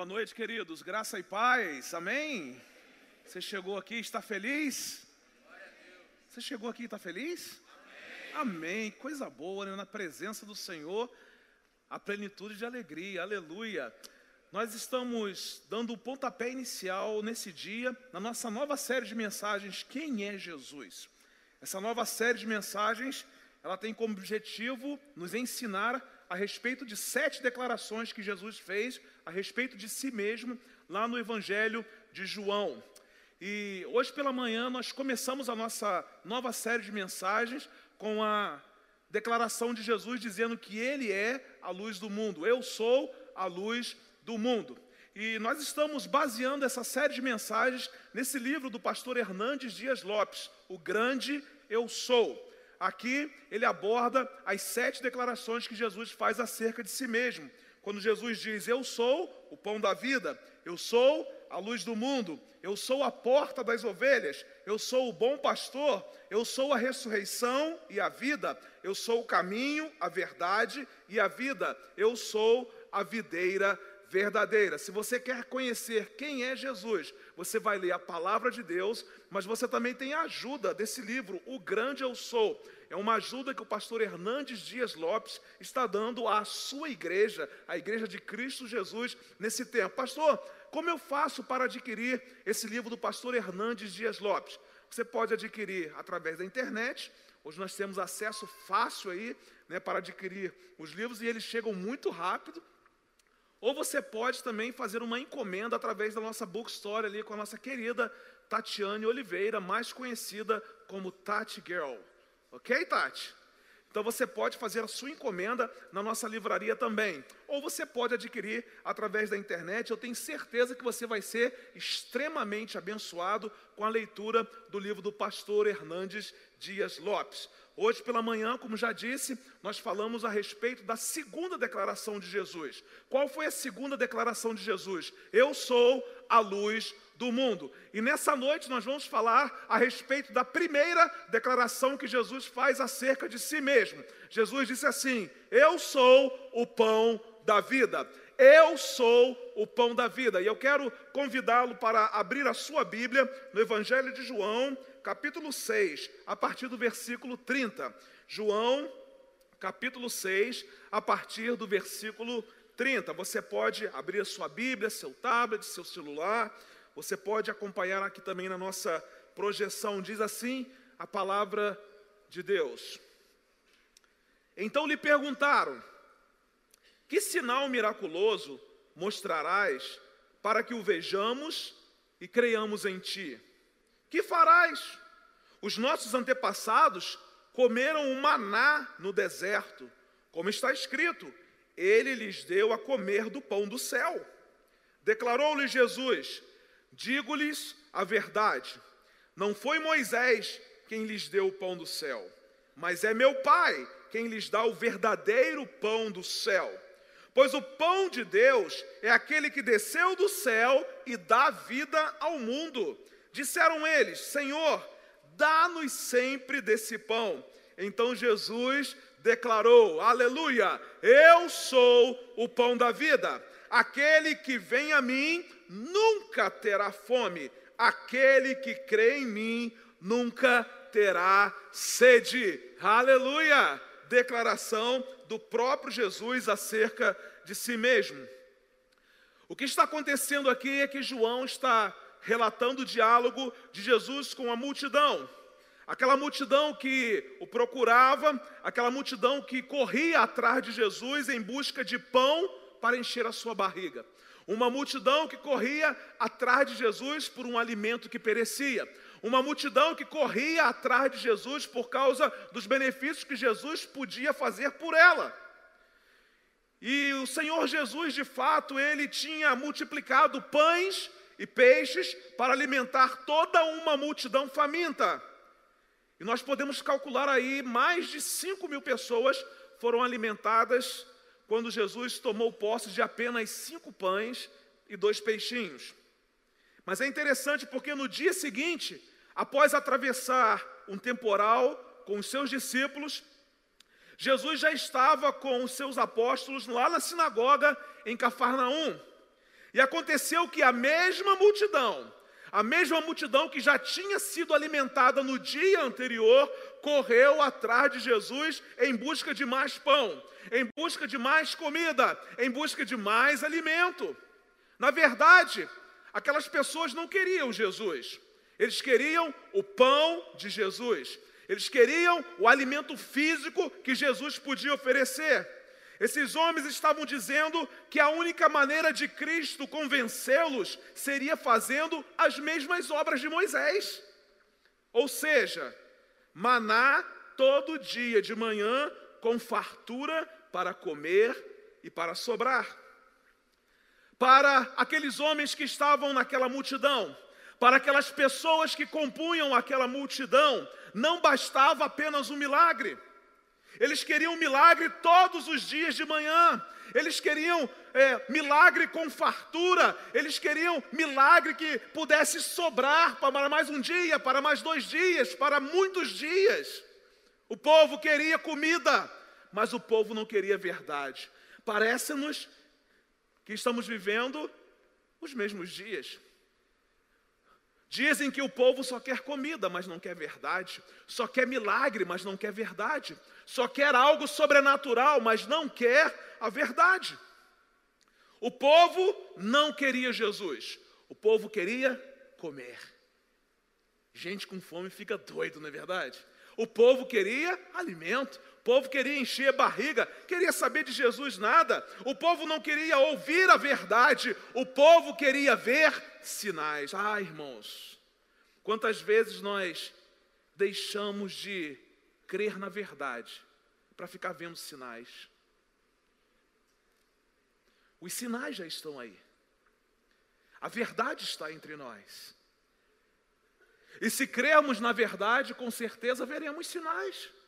Boa noite, queridos. Graça e paz. Amém? Você chegou aqui e está feliz? Você chegou aqui e está feliz? Amém. Amém. Coisa boa, né? Na presença do Senhor, a plenitude de alegria. Aleluia. Nós estamos dando o pontapé inicial nesse dia, na nossa nova série de mensagens, Quem é Jesus? Essa nova série de mensagens, ela tem como objetivo nos ensinar a respeito de sete declarações que Jesus fez a respeito de si mesmo lá no Evangelho de João. E hoje pela manhã nós começamos a nossa nova série de mensagens com a declaração de Jesus dizendo que Ele é a luz do mundo. Eu sou a luz do mundo. E nós estamos baseando essa série de mensagens nesse livro do pastor Hernandes Dias Lopes, O Grande Eu Sou. Aqui ele aborda as sete declarações que Jesus faz acerca de si mesmo. Quando Jesus diz: Eu sou o pão da vida, eu sou a luz do mundo, eu sou a porta das ovelhas, eu sou o bom pastor, eu sou a ressurreição e a vida, eu sou o caminho, a verdade e a vida, eu sou a videira verdadeira. Se você quer conhecer quem é Jesus, você vai ler a palavra de Deus, mas você também tem a ajuda desse livro, O Grande Eu Sou. É uma ajuda que o pastor Hernandes Dias Lopes está dando à sua igreja, a igreja de Cristo Jesus, nesse tempo. Pastor, como eu faço para adquirir esse livro do pastor Hernandes Dias Lopes? Você pode adquirir através da internet. Hoje nós temos acesso fácil aí né, para adquirir os livros e eles chegam muito rápido. Ou você pode também fazer uma encomenda através da nossa bookstore ali com a nossa querida Tatiane Oliveira, mais conhecida como Tati Girl. Ok, Tati? Então você pode fazer a sua encomenda na nossa livraria também. Ou você pode adquirir através da internet. Eu tenho certeza que você vai ser extremamente abençoado com a leitura do livro do pastor Hernandes Dias Lopes. Hoje pela manhã, como já disse, nós falamos a respeito da segunda declaração de Jesus. Qual foi a segunda declaração de Jesus? Eu sou a luz do mundo. E nessa noite nós vamos falar a respeito da primeira declaração que Jesus faz acerca de si mesmo. Jesus disse assim: Eu sou o pão da vida. Eu sou o pão da vida. E eu quero convidá-lo para abrir a sua Bíblia no Evangelho de João, capítulo 6, a partir do versículo 30. João, capítulo 6, a partir do versículo 30. Você pode abrir a sua Bíblia, seu tablet, seu celular. Você pode acompanhar aqui também na nossa projeção. Diz assim a palavra de Deus. Então lhe perguntaram: Que sinal miraculoso mostrarás para que o vejamos e creiamos em ti? Que farás? Os nossos antepassados comeram o maná no deserto, como está escrito: Ele lhes deu a comer do pão do céu. Declarou-lhe Jesus: Digo-lhes a verdade: não foi Moisés quem lhes deu o pão do céu, mas é meu Pai quem lhes dá o verdadeiro pão do céu. Pois o pão de Deus é aquele que desceu do céu e dá vida ao mundo. Disseram eles: Senhor, dá-nos sempre desse pão. Então Jesus declarou: Aleluia, eu sou o pão da vida. Aquele que vem a mim nunca terá fome, aquele que crê em mim nunca terá sede. Aleluia! Declaração do próprio Jesus acerca de si mesmo. O que está acontecendo aqui é que João está relatando o diálogo de Jesus com a multidão. Aquela multidão que o procurava, aquela multidão que corria atrás de Jesus em busca de pão para encher a sua barriga. Uma multidão que corria atrás de Jesus por um alimento que perecia. Uma multidão que corria atrás de Jesus por causa dos benefícios que Jesus podia fazer por ela. E o Senhor Jesus, de fato, ele tinha multiplicado pães e peixes para alimentar toda uma multidão faminta. E nós podemos calcular aí mais de 5 mil pessoas foram alimentadas quando Jesus tomou posse de apenas cinco pães e dois peixinhos. Mas é interessante porque no dia seguinte, após atravessar um temporal com os seus discípulos, Jesus já estava com os seus apóstolos lá na sinagoga em Cafarnaum. E aconteceu que a mesma multidão, a mesma multidão que já tinha sido alimentada no dia anterior, correu atrás de Jesus em busca de mais pão, em busca de mais comida, em busca de mais alimento. Na verdade, aquelas pessoas não queriam Jesus, eles queriam o pão de Jesus, eles queriam o alimento físico que Jesus podia oferecer. Esses homens estavam dizendo que a única maneira de Cristo convencê-los seria fazendo as mesmas obras de Moisés. Ou seja, maná todo dia de manhã com fartura para comer e para sobrar. Para aqueles homens que estavam naquela multidão, para aquelas pessoas que compunham aquela multidão, não bastava apenas um milagre eles queriam milagre todos os dias de manhã. Eles queriam é, milagre com fartura. Eles queriam milagre que pudesse sobrar para mais um dia, para mais dois dias, para muitos dias. O povo queria comida, mas o povo não queria verdade. Parece-nos que estamos vivendo os mesmos dias. Dizem que o povo só quer comida, mas não quer verdade. Só quer milagre, mas não quer verdade. Só quer algo sobrenatural, mas não quer a verdade. O povo não queria Jesus. O povo queria comer. Gente com fome fica doido, não é verdade? O povo queria alimento, povo queria encher barriga, queria saber de Jesus nada. O povo não queria ouvir a verdade, o povo queria ver sinais. Ah, irmãos, quantas vezes nós deixamos de crer na verdade para ficar vendo sinais? Os sinais já estão aí. A verdade está entre nós. E se crermos na verdade, com certeza veremos sinais.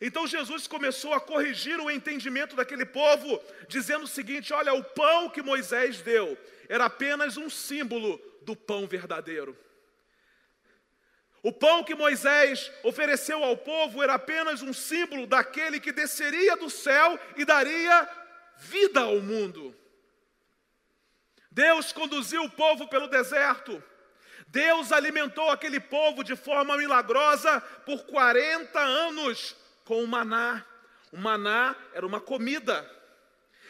Então Jesus começou a corrigir o entendimento daquele povo, dizendo o seguinte: olha, o pão que Moisés deu era apenas um símbolo do pão verdadeiro. O pão que Moisés ofereceu ao povo era apenas um símbolo daquele que desceria do céu e daria vida ao mundo. Deus conduziu o povo pelo deserto. Deus alimentou aquele povo de forma milagrosa por 40 anos com o maná. O maná era uma comida,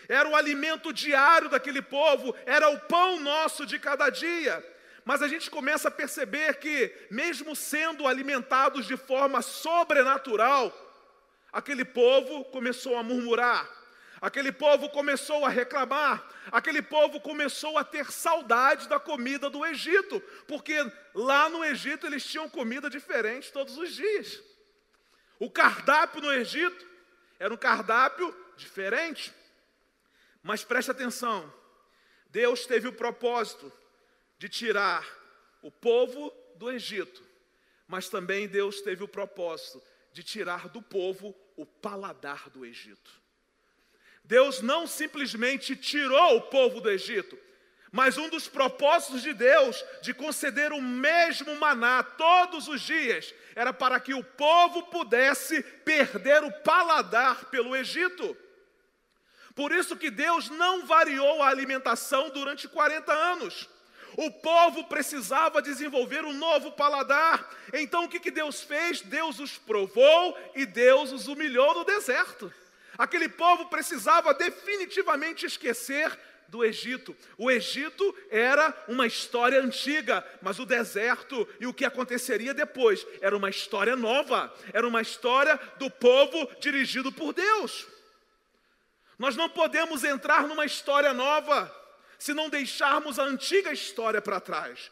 era o alimento diário daquele povo, era o pão nosso de cada dia. Mas a gente começa a perceber que, mesmo sendo alimentados de forma sobrenatural, aquele povo começou a murmurar, aquele povo começou a reclamar, aquele povo começou a ter saudade da comida do Egito, porque lá no Egito eles tinham comida diferente todos os dias. O cardápio no Egito era um cardápio diferente. Mas preste atenção, Deus teve o propósito de tirar o povo do Egito, mas também Deus teve o propósito de tirar do povo o paladar do Egito. Deus não simplesmente tirou o povo do Egito, mas um dos propósitos de Deus de conceder o mesmo maná todos os dias era para que o povo pudesse perder o paladar pelo Egito. Por isso que Deus não variou a alimentação durante 40 anos. O povo precisava desenvolver um novo paladar. Então o que, que Deus fez? Deus os provou e Deus os humilhou no deserto. Aquele povo precisava definitivamente esquecer do Egito. O Egito era uma história antiga, mas o deserto e o que aconteceria depois era uma história nova, era uma história do povo dirigido por Deus. Nós não podemos entrar numa história nova se não deixarmos a antiga história para trás.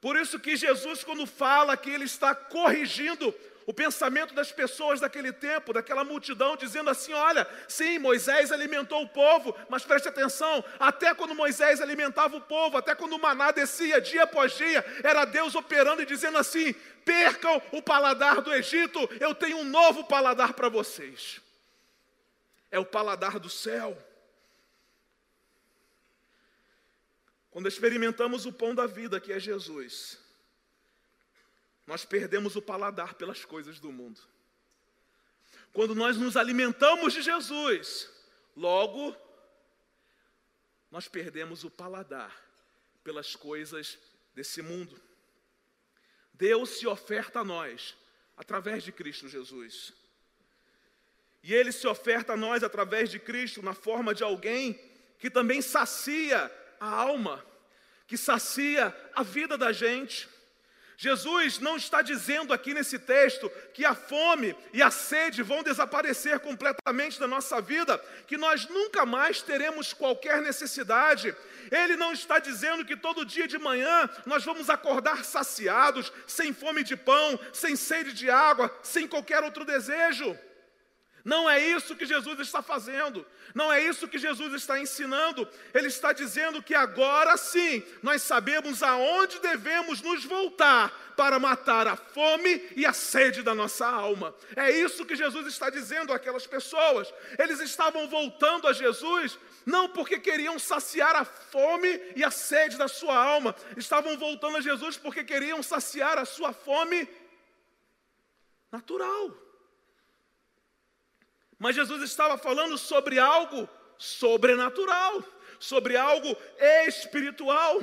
Por isso que Jesus, quando fala que ele está corrigindo o pensamento das pessoas daquele tempo, daquela multidão, dizendo assim: olha, sim, Moisés alimentou o povo, mas preste atenção, até quando Moisés alimentava o povo, até quando o maná descia dia após dia, era Deus operando e dizendo assim: percam o paladar do Egito, eu tenho um novo paladar para vocês. É o paladar do céu. Quando experimentamos o pão da vida, que é Jesus, nós perdemos o paladar pelas coisas do mundo. Quando nós nos alimentamos de Jesus, logo nós perdemos o paladar pelas coisas desse mundo. Deus se oferta a nós através de Cristo Jesus. E Ele se oferta a nós através de Cristo na forma de alguém que também sacia a alma, que sacia a vida da gente. Jesus não está dizendo aqui nesse texto que a fome e a sede vão desaparecer completamente da nossa vida, que nós nunca mais teremos qualquer necessidade. Ele não está dizendo que todo dia de manhã nós vamos acordar saciados, sem fome de pão, sem sede de água, sem qualquer outro desejo. Não é isso que Jesus está fazendo, não é isso que Jesus está ensinando. Ele está dizendo que agora sim nós sabemos aonde devemos nos voltar para matar a fome e a sede da nossa alma. É isso que Jesus está dizendo àquelas pessoas. Eles estavam voltando a Jesus não porque queriam saciar a fome e a sede da sua alma, estavam voltando a Jesus porque queriam saciar a sua fome natural. Mas Jesus estava falando sobre algo sobrenatural, sobre algo espiritual.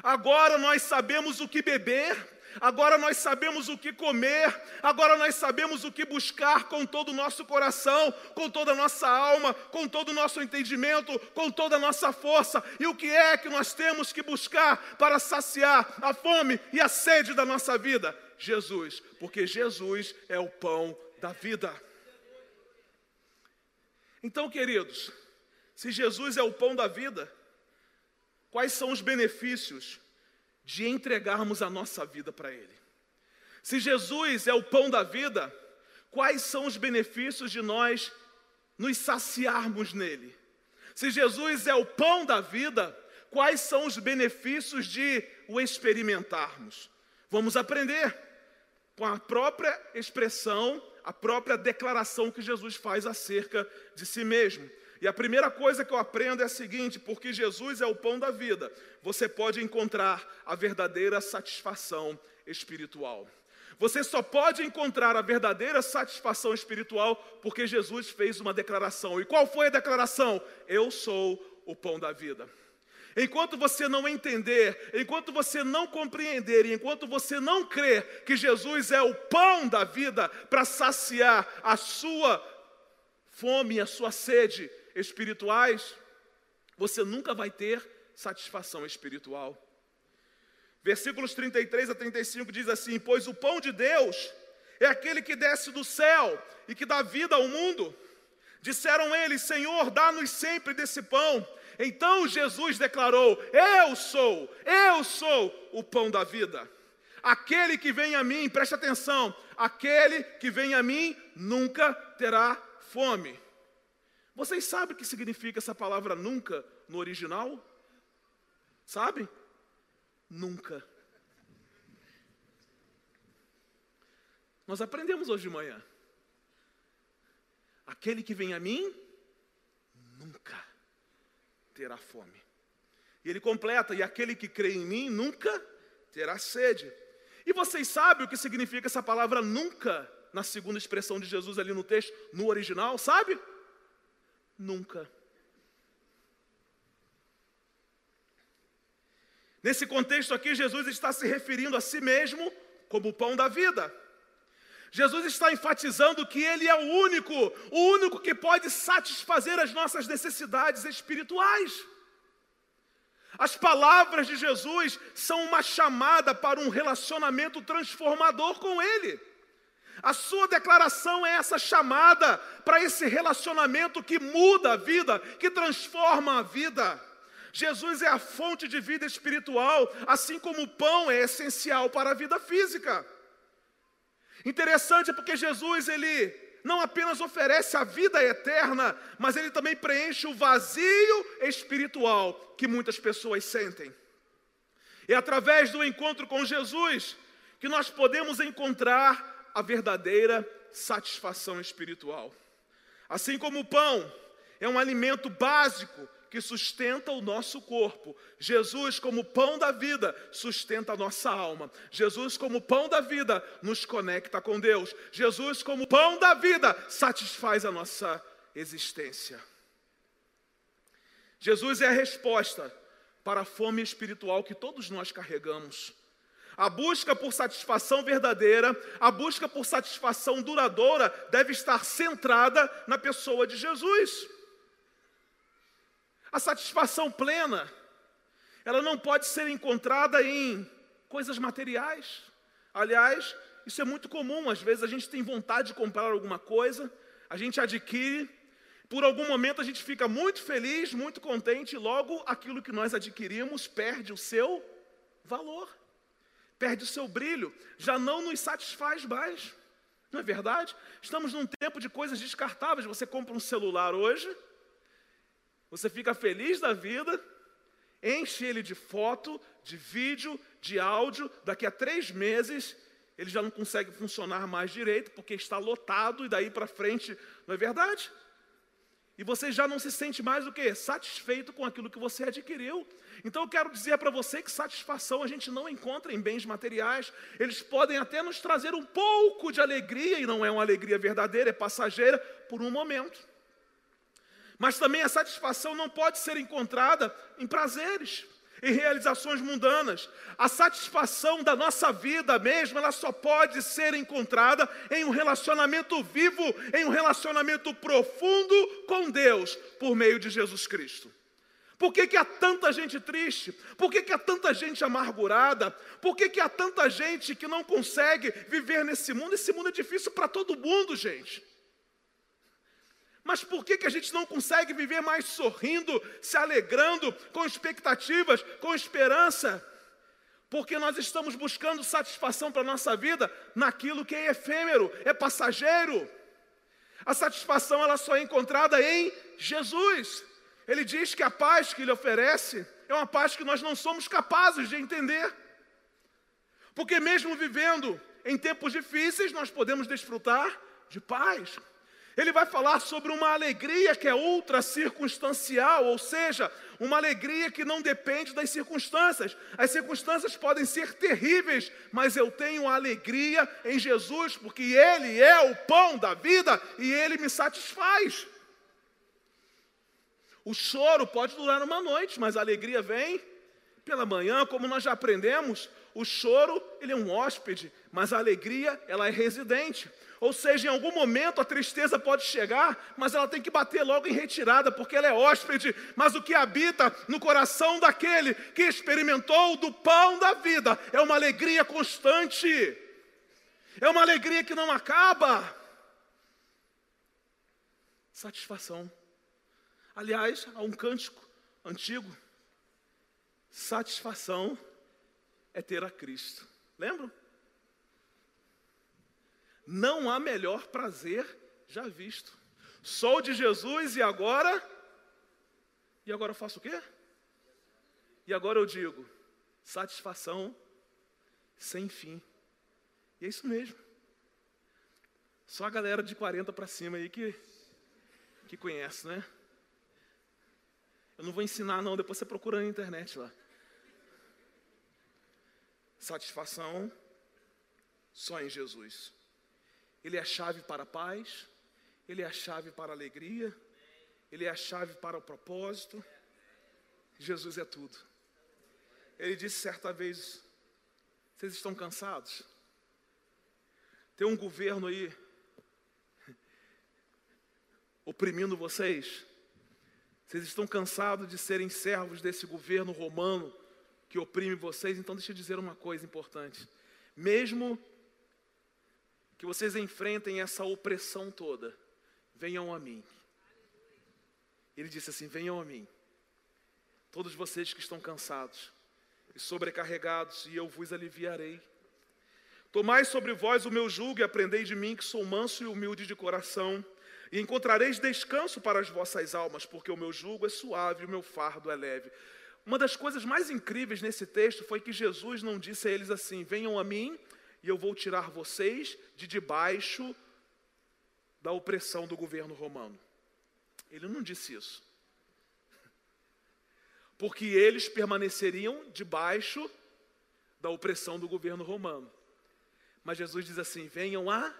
Agora nós sabemos o que beber, agora nós sabemos o que comer, agora nós sabemos o que buscar com todo o nosso coração, com toda a nossa alma, com todo o nosso entendimento, com toda a nossa força. E o que é que nós temos que buscar para saciar a fome e a sede da nossa vida? Jesus, porque Jesus é o pão da vida. Então, queridos, se Jesus é o pão da vida, quais são os benefícios de entregarmos a nossa vida para Ele? Se Jesus é o pão da vida, quais são os benefícios de nós nos saciarmos nele? Se Jesus é o pão da vida, quais são os benefícios de o experimentarmos? Vamos aprender com a própria expressão a própria declaração que Jesus faz acerca de si mesmo. E a primeira coisa que eu aprendo é a seguinte: porque Jesus é o pão da vida, você pode encontrar a verdadeira satisfação espiritual. Você só pode encontrar a verdadeira satisfação espiritual porque Jesus fez uma declaração. E qual foi a declaração? Eu sou o pão da vida. Enquanto você não entender, enquanto você não compreender, enquanto você não crer que Jesus é o pão da vida para saciar a sua fome e a sua sede espirituais, você nunca vai ter satisfação espiritual. Versículos 33 a 35 diz assim: Pois o pão de Deus é aquele que desce do céu e que dá vida ao mundo. Disseram eles: Senhor, dá-nos sempre desse pão. Então Jesus declarou: Eu sou, eu sou o pão da vida. Aquele que vem a mim, preste atenção, aquele que vem a mim nunca terá fome. Vocês sabem o que significa essa palavra nunca no original? Sabe? Nunca. Nós aprendemos hoje de manhã. Aquele que vem a mim nunca terá fome. E ele completa: e aquele que crê em mim nunca terá sede. E vocês sabem o que significa essa palavra nunca na segunda expressão de Jesus ali no texto, no original, sabe? Nunca. Nesse contexto aqui, Jesus está se referindo a si mesmo como o pão da vida. Jesus está enfatizando que Ele é o único, o único que pode satisfazer as nossas necessidades espirituais. As palavras de Jesus são uma chamada para um relacionamento transformador com Ele. A sua declaração é essa chamada para esse relacionamento que muda a vida, que transforma a vida. Jesus é a fonte de vida espiritual, assim como o pão é essencial para a vida física. Interessante porque Jesus ele não apenas oferece a vida eterna, mas ele também preenche o vazio espiritual que muitas pessoas sentem. É através do encontro com Jesus que nós podemos encontrar a verdadeira satisfação espiritual. Assim como o pão é um alimento básico que sustenta o nosso corpo. Jesus, como pão da vida, sustenta a nossa alma. Jesus, como pão da vida, nos conecta com Deus. Jesus, como pão da vida, satisfaz a nossa existência. Jesus é a resposta para a fome espiritual que todos nós carregamos. A busca por satisfação verdadeira, a busca por satisfação duradoura, deve estar centrada na pessoa de Jesus. A satisfação plena, ela não pode ser encontrada em coisas materiais. Aliás, isso é muito comum. Às vezes a gente tem vontade de comprar alguma coisa, a gente adquire, por algum momento a gente fica muito feliz, muito contente, e logo aquilo que nós adquirimos perde o seu valor perde o seu brilho, já não nos satisfaz mais. Não é verdade? Estamos num tempo de coisas descartáveis. Você compra um celular hoje, você fica feliz da vida, enche ele de foto, de vídeo, de áudio. Daqui a três meses ele já não consegue funcionar mais direito porque está lotado e daí para frente, não é verdade? E você já não se sente mais o que? Satisfeito com aquilo que você adquiriu. Então eu quero dizer para você que satisfação a gente não encontra em bens materiais. Eles podem até nos trazer um pouco de alegria, e não é uma alegria verdadeira, é passageira, por um momento. Mas também a satisfação não pode ser encontrada em prazeres, em realizações mundanas. A satisfação da nossa vida mesmo, ela só pode ser encontrada em um relacionamento vivo, em um relacionamento profundo com Deus, por meio de Jesus Cristo. Por que, que há tanta gente triste? Por que, que há tanta gente amargurada? Por que, que há tanta gente que não consegue viver nesse mundo? Esse mundo é difícil para todo mundo, gente. Mas por que, que a gente não consegue viver mais sorrindo, se alegrando, com expectativas, com esperança? Porque nós estamos buscando satisfação para a nossa vida naquilo que é efêmero, é passageiro. A satisfação ela só é encontrada em Jesus. Ele diz que a paz que ele oferece é uma paz que nós não somos capazes de entender. Porque, mesmo vivendo em tempos difíceis, nós podemos desfrutar de paz. Ele vai falar sobre uma alegria que é ultra circunstancial, ou seja, uma alegria que não depende das circunstâncias. As circunstâncias podem ser terríveis, mas eu tenho alegria em Jesus, porque Ele é o pão da vida e Ele me satisfaz. O choro pode durar uma noite, mas a alegria vem pela manhã, como nós já aprendemos. O choro, ele é um hóspede, mas a alegria, ela é residente. Ou seja, em algum momento a tristeza pode chegar, mas ela tem que bater logo em retirada, porque ela é hóspede. Mas o que habita no coração daquele que experimentou do pão da vida é uma alegria constante, é uma alegria que não acaba. Satisfação. Aliás, há um cântico antigo: satisfação é ter a Cristo. Lembram? Não há melhor prazer já visto. Sou de Jesus e agora? E agora eu faço o quê? E agora eu digo: satisfação sem fim. E é isso mesmo. Só a galera de 40 para cima aí que, que conhece, né? Eu não vou ensinar, não, depois você procura na internet lá. Satisfação só em Jesus. Ele é a chave para a paz, ele é a chave para a alegria, ele é a chave para o propósito. Jesus é tudo. Ele disse certa vez: Vocês estão cansados? Tem um governo aí oprimindo vocês? Vocês estão cansados de serem servos desse governo romano que oprime vocês? Então, deixa eu dizer uma coisa importante. Mesmo que vocês enfrentem essa opressão toda, venham a mim. Ele disse assim: Venham a mim, todos vocês que estão cansados e sobrecarregados, e eu vos aliviarei. Tomai sobre vós o meu jugo e aprendei de mim, que sou manso e humilde de coração e encontrareis descanso para as vossas almas, porque o meu jugo é suave e o meu fardo é leve. Uma das coisas mais incríveis nesse texto foi que Jesus não disse a eles assim: Venham a mim e eu vou tirar vocês de debaixo da opressão do governo romano. Ele não disse isso. Porque eles permaneceriam debaixo da opressão do governo romano. Mas Jesus diz assim: Venham a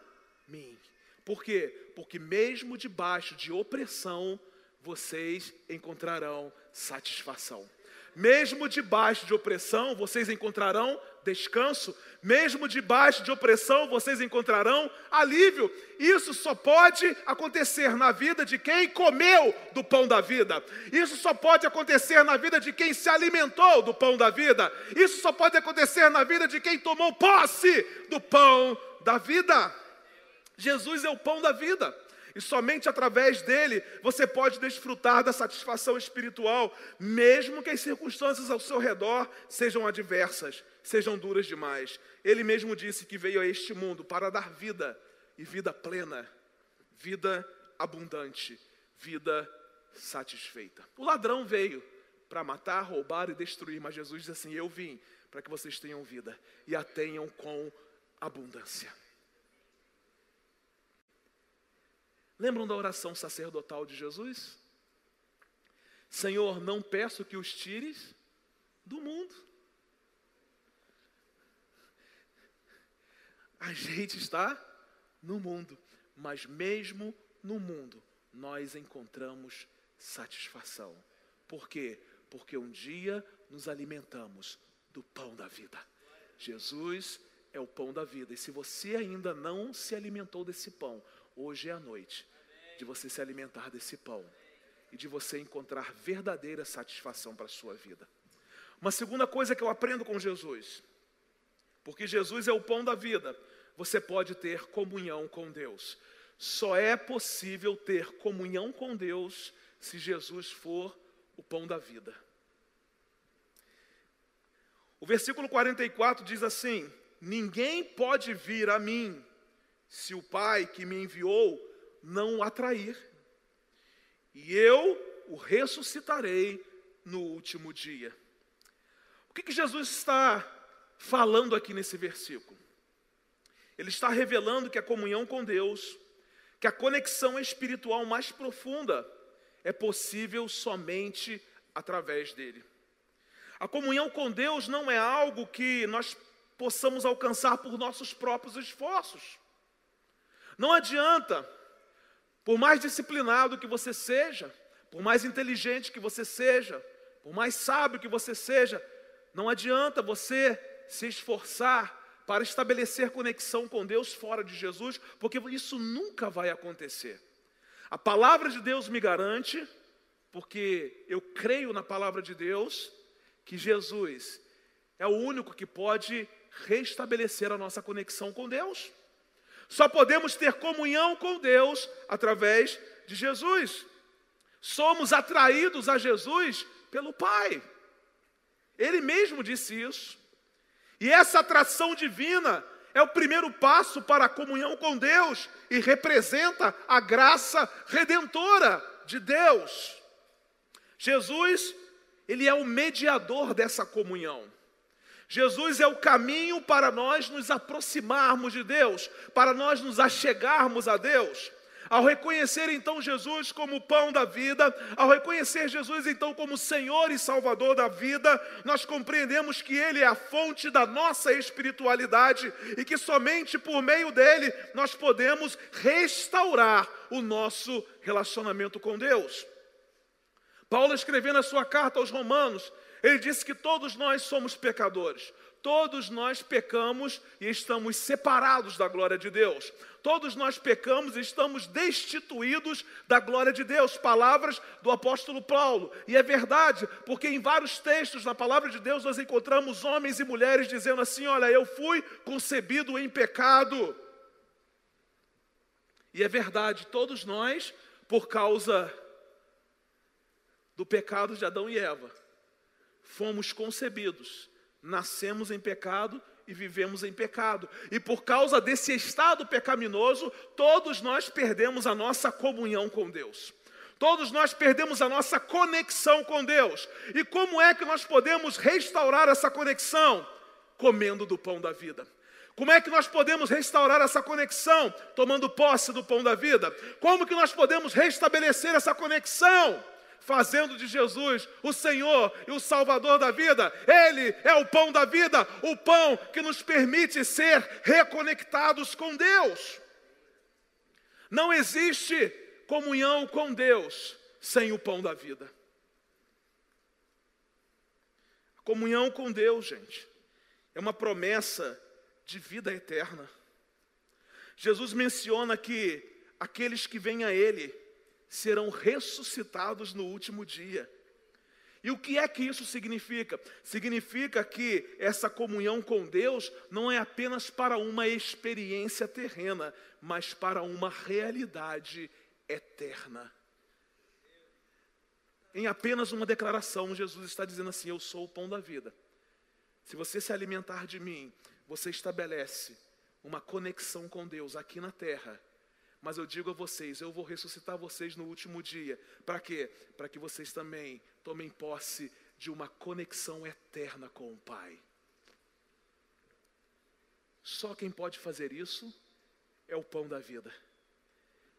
mim. Por quê? Porque mesmo debaixo de opressão, vocês encontrarão satisfação. Mesmo debaixo de opressão, vocês encontrarão descanso. Mesmo debaixo de opressão, vocês encontrarão alívio. Isso só pode acontecer na vida de quem comeu do pão da vida. Isso só pode acontecer na vida de quem se alimentou do pão da vida. Isso só pode acontecer na vida de quem tomou posse do pão da vida. Jesus é o pão da vida. E somente através dele você pode desfrutar da satisfação espiritual, mesmo que as circunstâncias ao seu redor sejam adversas, sejam duras demais. Ele mesmo disse que veio a este mundo para dar vida, e vida plena, vida abundante, vida satisfeita. O ladrão veio para matar, roubar e destruir, mas Jesus diz assim: Eu vim para que vocês tenham vida e a tenham com abundância. Lembram da oração sacerdotal de Jesus? Senhor, não peço que os tires do mundo. A gente está no mundo, mas mesmo no mundo nós encontramos satisfação. Por quê? Porque um dia nos alimentamos do pão da vida. Jesus é o pão da vida. E se você ainda não se alimentou desse pão, hoje é a noite de você se alimentar desse pão e de você encontrar verdadeira satisfação para a sua vida. Uma segunda coisa que eu aprendo com Jesus, porque Jesus é o pão da vida, você pode ter comunhão com Deus. Só é possível ter comunhão com Deus se Jesus for o pão da vida. O versículo 44 diz assim: Ninguém pode vir a mim se o Pai que me enviou não atrair. E eu o ressuscitarei no último dia. O que, que Jesus está falando aqui nesse versículo? Ele está revelando que a comunhão com Deus, que a conexão espiritual mais profunda é possível somente através dele. A comunhão com Deus não é algo que nós possamos alcançar por nossos próprios esforços. Não adianta por mais disciplinado que você seja, por mais inteligente que você seja, por mais sábio que você seja, não adianta você se esforçar para estabelecer conexão com Deus fora de Jesus, porque isso nunca vai acontecer. A palavra de Deus me garante, porque eu creio na palavra de Deus, que Jesus é o único que pode restabelecer a nossa conexão com Deus. Só podemos ter comunhão com Deus através de Jesus. Somos atraídos a Jesus pelo Pai. Ele mesmo disse isso. E essa atração divina é o primeiro passo para a comunhão com Deus e representa a graça redentora de Deus. Jesus, ele é o mediador dessa comunhão. Jesus é o caminho para nós nos aproximarmos de Deus, para nós nos achegarmos a Deus. Ao reconhecer então Jesus como o pão da vida, ao reconhecer Jesus então como Senhor e Salvador da vida, nós compreendemos que Ele é a fonte da nossa espiritualidade e que somente por meio dele nós podemos restaurar o nosso relacionamento com Deus. Paulo escrevendo a sua carta aos Romanos, ele disse que todos nós somos pecadores. Todos nós pecamos e estamos separados da glória de Deus. Todos nós pecamos e estamos destituídos da glória de Deus. Palavras do apóstolo Paulo. E é verdade, porque em vários textos na palavra de Deus nós encontramos homens e mulheres dizendo assim: Olha, eu fui concebido em pecado. E é verdade, todos nós, por causa do pecado de Adão e Eva, fomos concebidos, nascemos em pecado e vivemos em pecado. E por causa desse estado pecaminoso, todos nós perdemos a nossa comunhão com Deus. Todos nós perdemos a nossa conexão com Deus. E como é que nós podemos restaurar essa conexão? Comendo do pão da vida. Como é que nós podemos restaurar essa conexão? Tomando posse do pão da vida. Como que nós podemos restabelecer essa conexão? Fazendo de Jesus o Senhor e o Salvador da vida. Ele é o pão da vida, o pão que nos permite ser reconectados com Deus. Não existe comunhão com Deus sem o pão da vida. A comunhão com Deus, gente, é uma promessa de vida eterna. Jesus menciona que aqueles que vêm a Ele serão ressuscitados no último dia. E o que é que isso significa? Significa que essa comunhão com Deus não é apenas para uma experiência terrena, mas para uma realidade eterna. Em apenas uma declaração, Jesus está dizendo assim: Eu sou o pão da vida. Se você se alimentar de mim, você estabelece uma conexão com Deus aqui na terra. Mas eu digo a vocês, eu vou ressuscitar vocês no último dia. Para quê? Para que vocês também tomem posse de uma conexão eterna com o Pai. Só quem pode fazer isso é o pão da vida.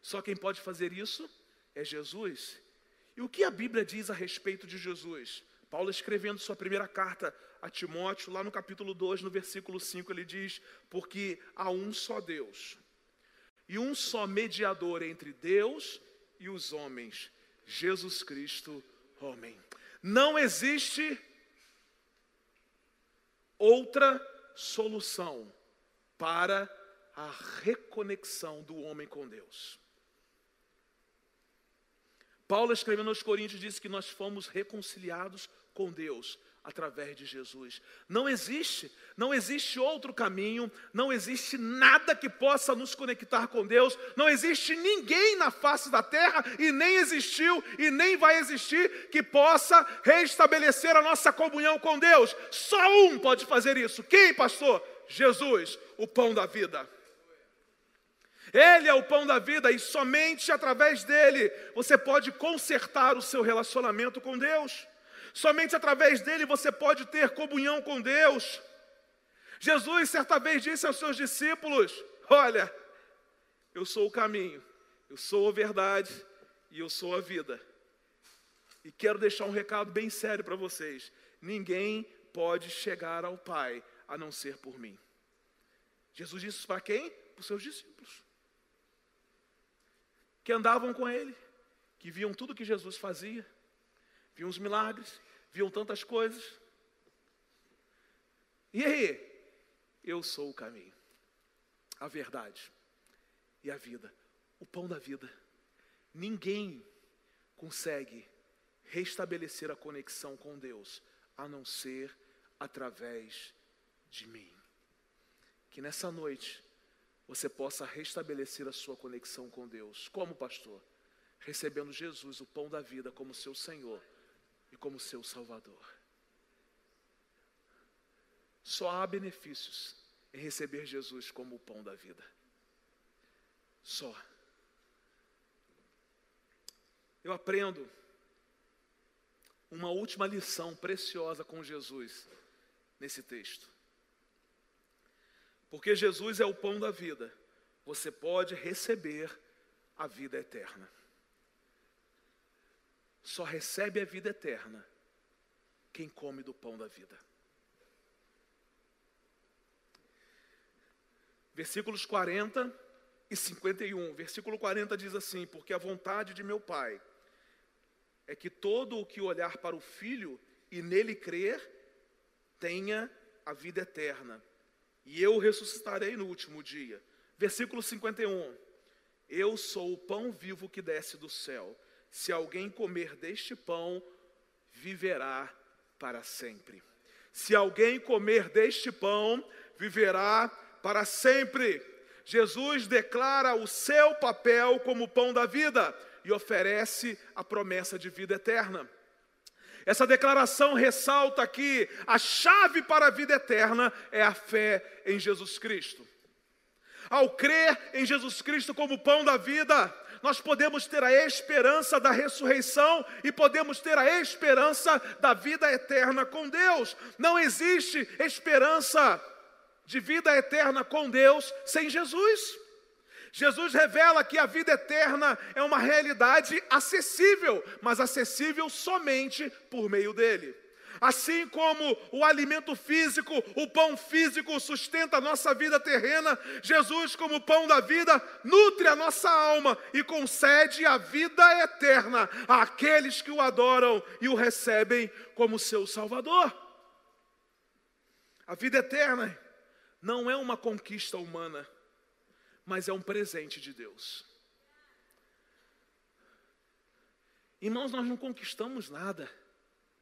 Só quem pode fazer isso é Jesus. E o que a Bíblia diz a respeito de Jesus? Paulo escrevendo sua primeira carta a Timóteo, lá no capítulo 2, no versículo 5, ele diz: Porque há um só Deus, e um só mediador entre Deus e os homens, Jesus Cristo, homem. Não existe outra solução para a reconexão do homem com Deus. Paulo, escrevendo aos Coríntios, disse que nós fomos reconciliados com Deus através de Jesus. Não existe, não existe outro caminho, não existe nada que possa nos conectar com Deus, não existe ninguém na face da terra e nem existiu e nem vai existir que possa restabelecer a nossa comunhão com Deus. Só um pode fazer isso. Quem, pastor? Jesus, o pão da vida. Ele é o pão da vida e somente através dele você pode consertar o seu relacionamento com Deus. Somente através dele você pode ter comunhão com Deus. Jesus certa vez disse aos seus discípulos: Olha, eu sou o caminho, eu sou a verdade e eu sou a vida. E quero deixar um recado bem sério para vocês: ninguém pode chegar ao Pai a não ser por mim. Jesus disse isso para quem? Para os seus discípulos, que andavam com Ele, que viam tudo que Jesus fazia viam os milagres, viam tantas coisas. E aí? Eu sou o caminho, a verdade e a vida, o pão da vida. Ninguém consegue restabelecer a conexão com Deus a não ser através de mim. Que nessa noite você possa restabelecer a sua conexão com Deus. Como pastor? Recebendo Jesus, o pão da vida, como seu Senhor e como seu Salvador. Só há benefícios em receber Jesus como o pão da vida. Só. Eu aprendo uma última lição preciosa com Jesus nesse texto. Porque Jesus é o pão da vida, você pode receber a vida eterna só recebe a vida eterna quem come do pão da vida. Versículos 40 e 51. Versículo 40 diz assim: Porque a vontade de meu Pai é que todo o que olhar para o Filho e nele crer tenha a vida eterna, e eu ressuscitarei no último dia. Versículo 51. Eu sou o pão vivo que desce do céu. Se alguém comer deste pão, viverá para sempre. Se alguém comer deste pão, viverá para sempre. Jesus declara o seu papel como pão da vida e oferece a promessa de vida eterna. Essa declaração ressalta que a chave para a vida eterna é a fé em Jesus Cristo. Ao crer em Jesus Cristo como pão da vida, nós podemos ter a esperança da ressurreição e podemos ter a esperança da vida eterna com Deus. Não existe esperança de vida eterna com Deus sem Jesus. Jesus revela que a vida eterna é uma realidade acessível, mas acessível somente por meio dele. Assim como o alimento físico, o pão físico sustenta a nossa vida terrena, Jesus, como pão da vida, nutre a nossa alma e concede a vida eterna àqueles que o adoram e o recebem como seu Salvador. A vida eterna não é uma conquista humana, mas é um presente de Deus. Irmãos, nós não conquistamos nada.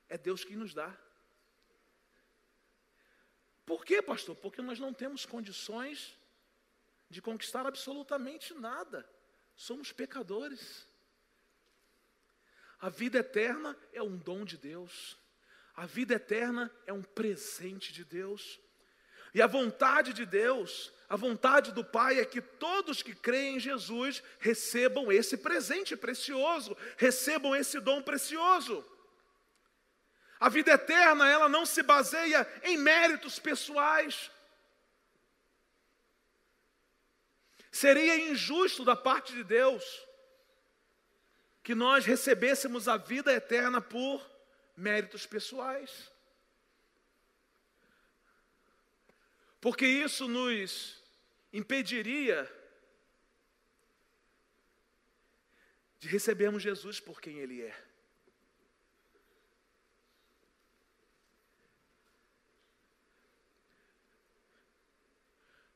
É Deus quem nos dá. Por quê, pastor? Porque nós não temos condições de conquistar absolutamente nada. Somos pecadores. A vida eterna é um dom de Deus. A vida eterna é um presente de Deus. E a vontade de Deus, a vontade do Pai é que todos que creem em Jesus recebam esse presente precioso, recebam esse dom precioso. A vida eterna, ela não se baseia em méritos pessoais. Seria injusto da parte de Deus que nós recebêssemos a vida eterna por méritos pessoais. Porque isso nos impediria de recebermos Jesus por quem Ele é.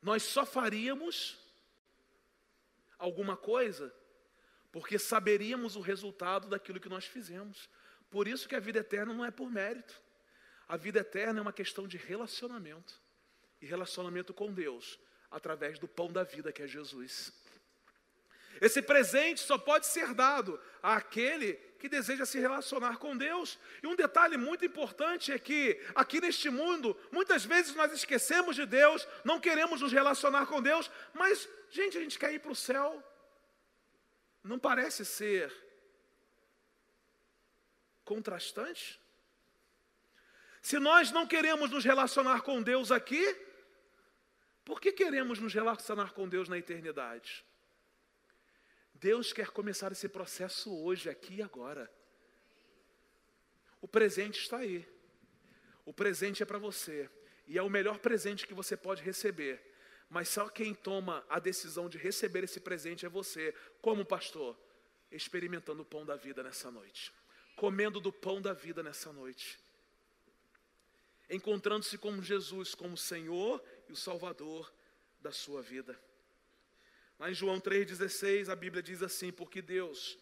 Nós só faríamos alguma coisa porque saberíamos o resultado daquilo que nós fizemos. Por isso que a vida eterna não é por mérito. A vida eterna é uma questão de relacionamento. E relacionamento com Deus, através do pão da vida que é Jesus. Esse presente só pode ser dado àquele que deseja se relacionar com Deus. E um detalhe muito importante é que aqui neste mundo, muitas vezes nós esquecemos de Deus, não queremos nos relacionar com Deus, mas, gente, a gente quer ir para o céu. Não parece ser contrastante? Se nós não queremos nos relacionar com Deus aqui, por que queremos nos relacionar com Deus na eternidade? Deus quer começar esse processo hoje, aqui e agora. O presente está aí. O presente é para você. E é o melhor presente que você pode receber. Mas só quem toma a decisão de receber esse presente é você, como pastor, experimentando o pão da vida nessa noite, comendo do pão da vida nessa noite, encontrando-se com Jesus como Senhor e o Salvador da sua vida. Lá em João 3,16, a Bíblia diz assim: Porque Deus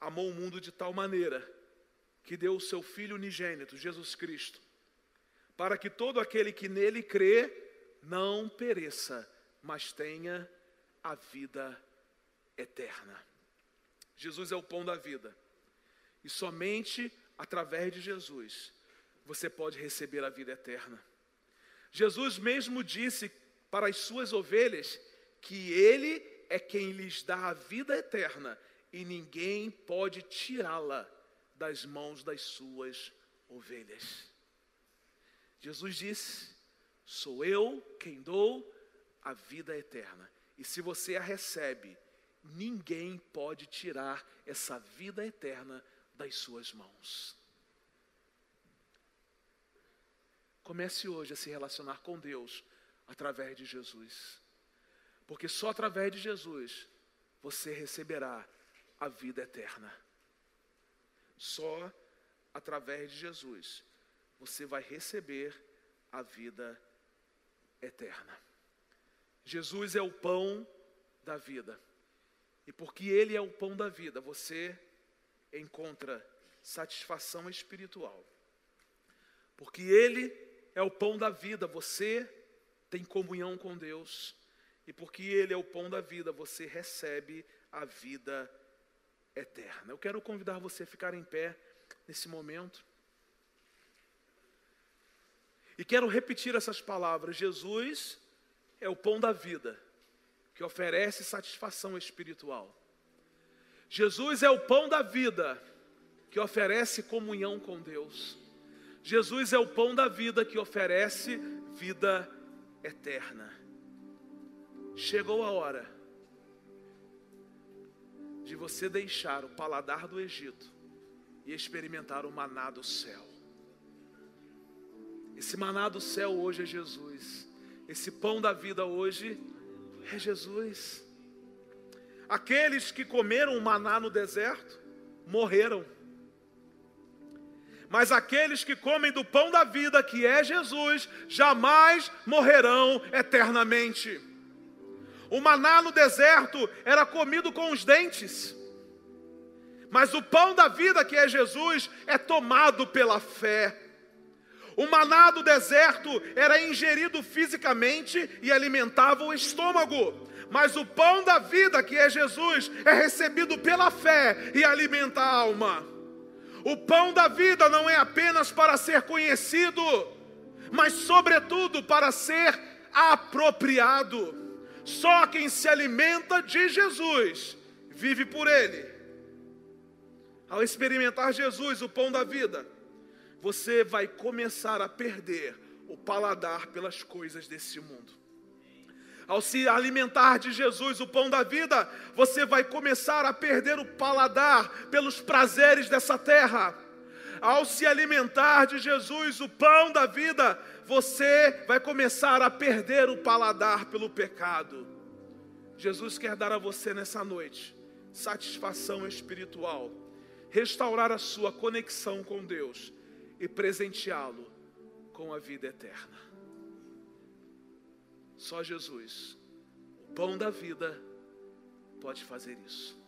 amou o mundo de tal maneira que deu o seu Filho unigênito, Jesus Cristo, para que todo aquele que nele crê não pereça, mas tenha a vida eterna. Jesus é o pão da vida, e somente através de Jesus você pode receber a vida eterna. Jesus mesmo disse para as suas ovelhas que Ele é quem lhes dá a vida eterna e ninguém pode tirá-la das mãos das suas ovelhas. Jesus disse: Sou eu quem dou a vida eterna. E se você a recebe, ninguém pode tirar essa vida eterna das suas mãos. Comece hoje a se relacionar com Deus através de Jesus. Porque só através de Jesus você receberá a vida eterna. Só através de Jesus você vai receber a vida eterna. Jesus é o pão da vida. E porque Ele é o pão da vida, você encontra satisfação espiritual. Porque Ele é o pão da vida, você tem comunhão com Deus. E porque Ele é o pão da vida, você recebe a vida eterna. Eu quero convidar você a ficar em pé nesse momento. E quero repetir essas palavras: Jesus é o pão da vida, que oferece satisfação espiritual. Jesus é o pão da vida, que oferece comunhão com Deus. Jesus é o pão da vida que oferece vida eterna. Chegou a hora de você deixar o paladar do Egito e experimentar o maná do céu. Esse maná do céu hoje é Jesus. Esse pão da vida hoje é Jesus. Aqueles que comeram o maná no deserto morreram. Mas aqueles que comem do pão da vida, que é Jesus, jamais morrerão eternamente. O maná no deserto era comido com os dentes. Mas o pão da vida, que é Jesus, é tomado pela fé. O maná do deserto era ingerido fisicamente e alimentava o estômago. Mas o pão da vida, que é Jesus, é recebido pela fé e alimenta a alma. O pão da vida não é apenas para ser conhecido, mas, sobretudo, para ser apropriado. Só quem se alimenta de Jesus vive por Ele. Ao experimentar Jesus, o pão da vida, você vai começar a perder o paladar pelas coisas desse mundo. Ao se alimentar de Jesus, o pão da vida, você vai começar a perder o paladar pelos prazeres dessa terra. Ao se alimentar de Jesus, o pão da vida, você vai começar a perder o paladar pelo pecado. Jesus quer dar a você nessa noite satisfação espiritual, restaurar a sua conexão com Deus e presenteá-lo com a vida eterna. Só Jesus, o pão da vida, pode fazer isso.